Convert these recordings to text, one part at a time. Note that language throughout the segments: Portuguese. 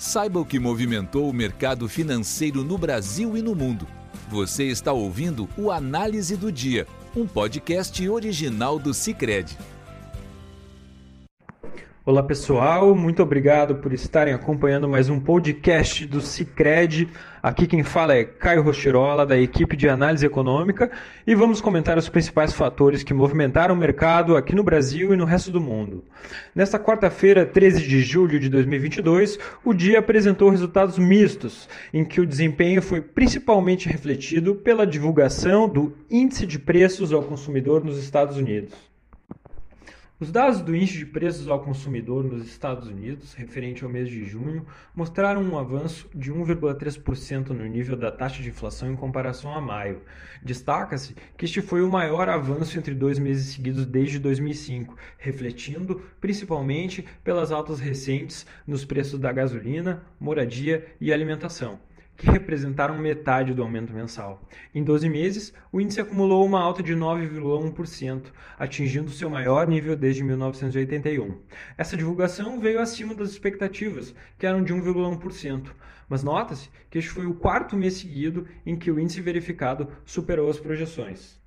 Saiba o que movimentou o mercado financeiro no Brasil e no mundo. Você está ouvindo o Análise do Dia, um podcast original do Cicred. Olá pessoal, muito obrigado por estarem acompanhando mais um podcast do Cicred. Aqui quem fala é Caio Rochirola, da equipe de análise econômica, e vamos comentar os principais fatores que movimentaram o mercado aqui no Brasil e no resto do mundo. Nesta quarta-feira, 13 de julho de 2022, o dia apresentou resultados mistos, em que o desempenho foi principalmente refletido pela divulgação do Índice de Preços ao Consumidor nos Estados Unidos. Os dados do Índice de Preços ao Consumidor nos Estados Unidos, referente ao mês de junho, mostraram um avanço de 1,3% no nível da taxa de inflação em comparação a maio. Destaca-se que este foi o maior avanço entre dois meses seguidos desde 2005, refletindo principalmente pelas altas recentes nos preços da gasolina, moradia e alimentação que representaram metade do aumento mensal. Em 12 meses, o índice acumulou uma alta de 9,1%, atingindo seu maior nível desde 1981. Essa divulgação veio acima das expectativas, que eram de 1,1%, mas nota-se que este foi o quarto mês seguido em que o índice verificado superou as projeções.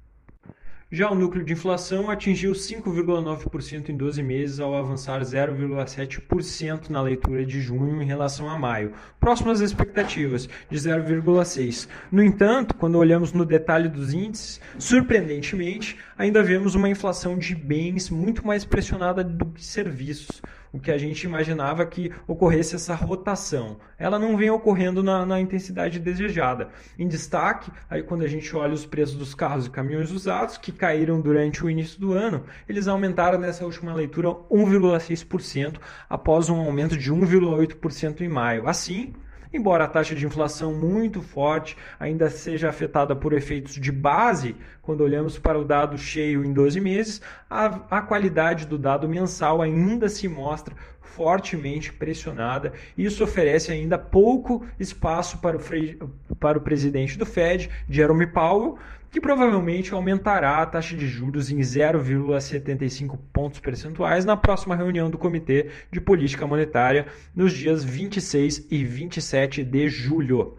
Já o núcleo de inflação atingiu 5,9% em 12 meses, ao avançar 0,7% na leitura de junho em relação a maio, próximo às expectativas, de 0,6%. No entanto, quando olhamos no detalhe dos índices, surpreendentemente, ainda vemos uma inflação de bens muito mais pressionada do que serviços o que a gente imaginava que ocorresse essa rotação. Ela não vem ocorrendo na, na, intensidade desejada. Em destaque, aí quando a gente olha os preços dos carros e caminhões usados, que caíram durante o início do ano, eles aumentaram nessa última leitura 1,6%, após um aumento de 1,8% em maio. Assim, Embora a taxa de inflação muito forte ainda seja afetada por efeitos de base, quando olhamos para o dado cheio em 12 meses, a, a qualidade do dado mensal ainda se mostra fortemente pressionada. Isso oferece ainda pouco espaço para o, para o presidente do Fed, Jerome Powell, que provavelmente aumentará a taxa de juros em 0,75 pontos percentuais na próxima reunião do Comitê de Política Monetária nos dias 26 e 27 de julho.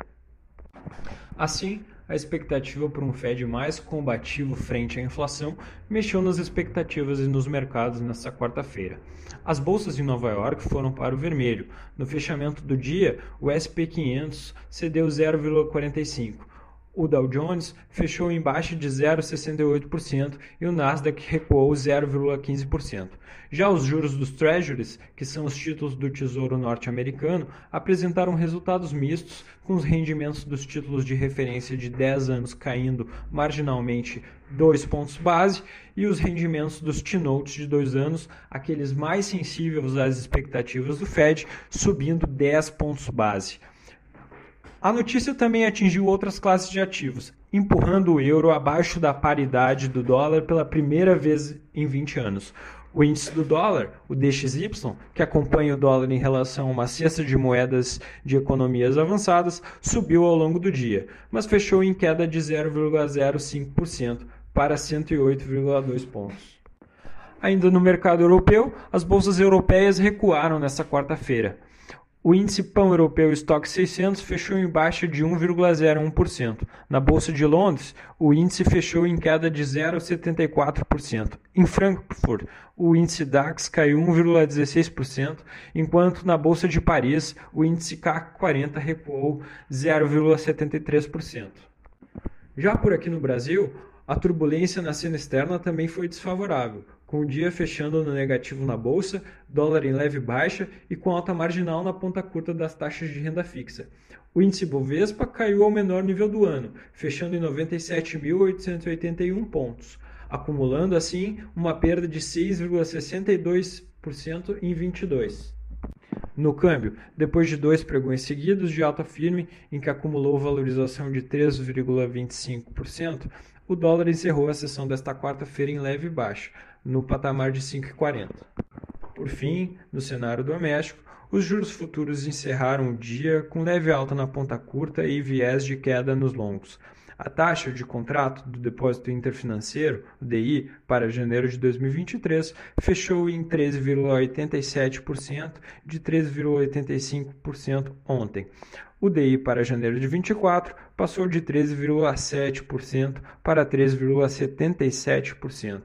Assim, a expectativa por um Fed mais combativo frente à inflação mexeu nas expectativas e nos mercados nesta quarta-feira. As bolsas em Nova York foram para o vermelho. No fechamento do dia, o SP 500 cedeu 0,45 o Dow Jones fechou em baixa de 0,68% e o Nasdaq recuou 0,15%. Já os juros dos Treasuries, que são os títulos do Tesouro norte-americano, apresentaram resultados mistos, com os rendimentos dos títulos de referência de 10 anos caindo marginalmente 2 pontos base e os rendimentos dos T-Notes de 2 anos, aqueles mais sensíveis às expectativas do Fed, subindo 10 pontos base. A notícia também atingiu outras classes de ativos, empurrando o euro abaixo da paridade do dólar pela primeira vez em 20 anos. O índice do dólar, o DXY, que acompanha o dólar em relação a uma cesta de moedas de economias avançadas, subiu ao longo do dia, mas fechou em queda de 0,05% para 108,2 pontos. Ainda no mercado europeu, as bolsas europeias recuaram nesta quarta-feira. O índice pão europeu Stock 600 fechou em baixa de 1,01%. Na Bolsa de Londres, o índice fechou em queda de 0,74%. Em Frankfurt, o índice DAX caiu 1,16%, enquanto na Bolsa de Paris, o índice CAC 40 recuou 0,73%. Já por aqui no Brasil, a turbulência na cena externa também foi desfavorável, com o dia fechando no negativo na bolsa, dólar em leve baixa e com alta marginal na ponta curta das taxas de renda fixa. O índice Bovespa caiu ao menor nível do ano, fechando em 97.881 pontos, acumulando assim uma perda de 6,62% em 22. No câmbio, depois de dois pregões seguidos de alta firme, em que acumulou valorização de 3,25%, o dólar encerrou a sessão desta quarta-feira em leve baixa, no patamar de 5,40. Por fim, no cenário doméstico, os juros futuros encerraram o dia com leve alta na ponta curta e viés de queda nos longos. A taxa de contrato do depósito interfinanceiro, DI, para janeiro de 2023 fechou em 13,87% de 13,85% ontem. O DI para janeiro de 24 passou de 13,7% para 13,77%.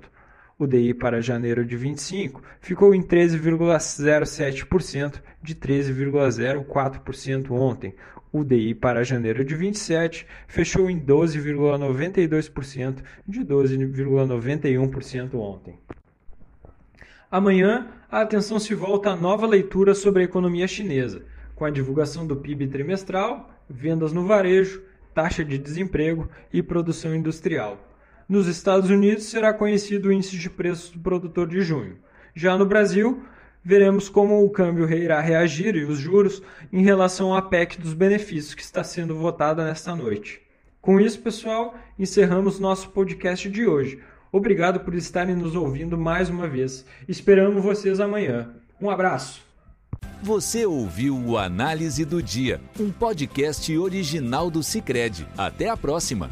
O DI para janeiro de 25 ficou em 13,07% de 13,04% ontem. O DI para janeiro de 27 fechou em 12,92% de 12,91% ontem. Amanhã, a atenção se volta à nova leitura sobre a economia chinesa, com a divulgação do PIB trimestral, vendas no varejo, taxa de desemprego e produção industrial. Nos Estados Unidos será conhecido o índice de preços do produtor de junho. Já no Brasil, veremos como o câmbio irá reagir e os juros em relação à PEC dos benefícios que está sendo votada nesta noite. Com isso, pessoal, encerramos nosso podcast de hoje. Obrigado por estarem nos ouvindo mais uma vez. Esperamos vocês amanhã. Um abraço. Você ouviu o Análise do Dia, um podcast original do Cicred. Até a próxima.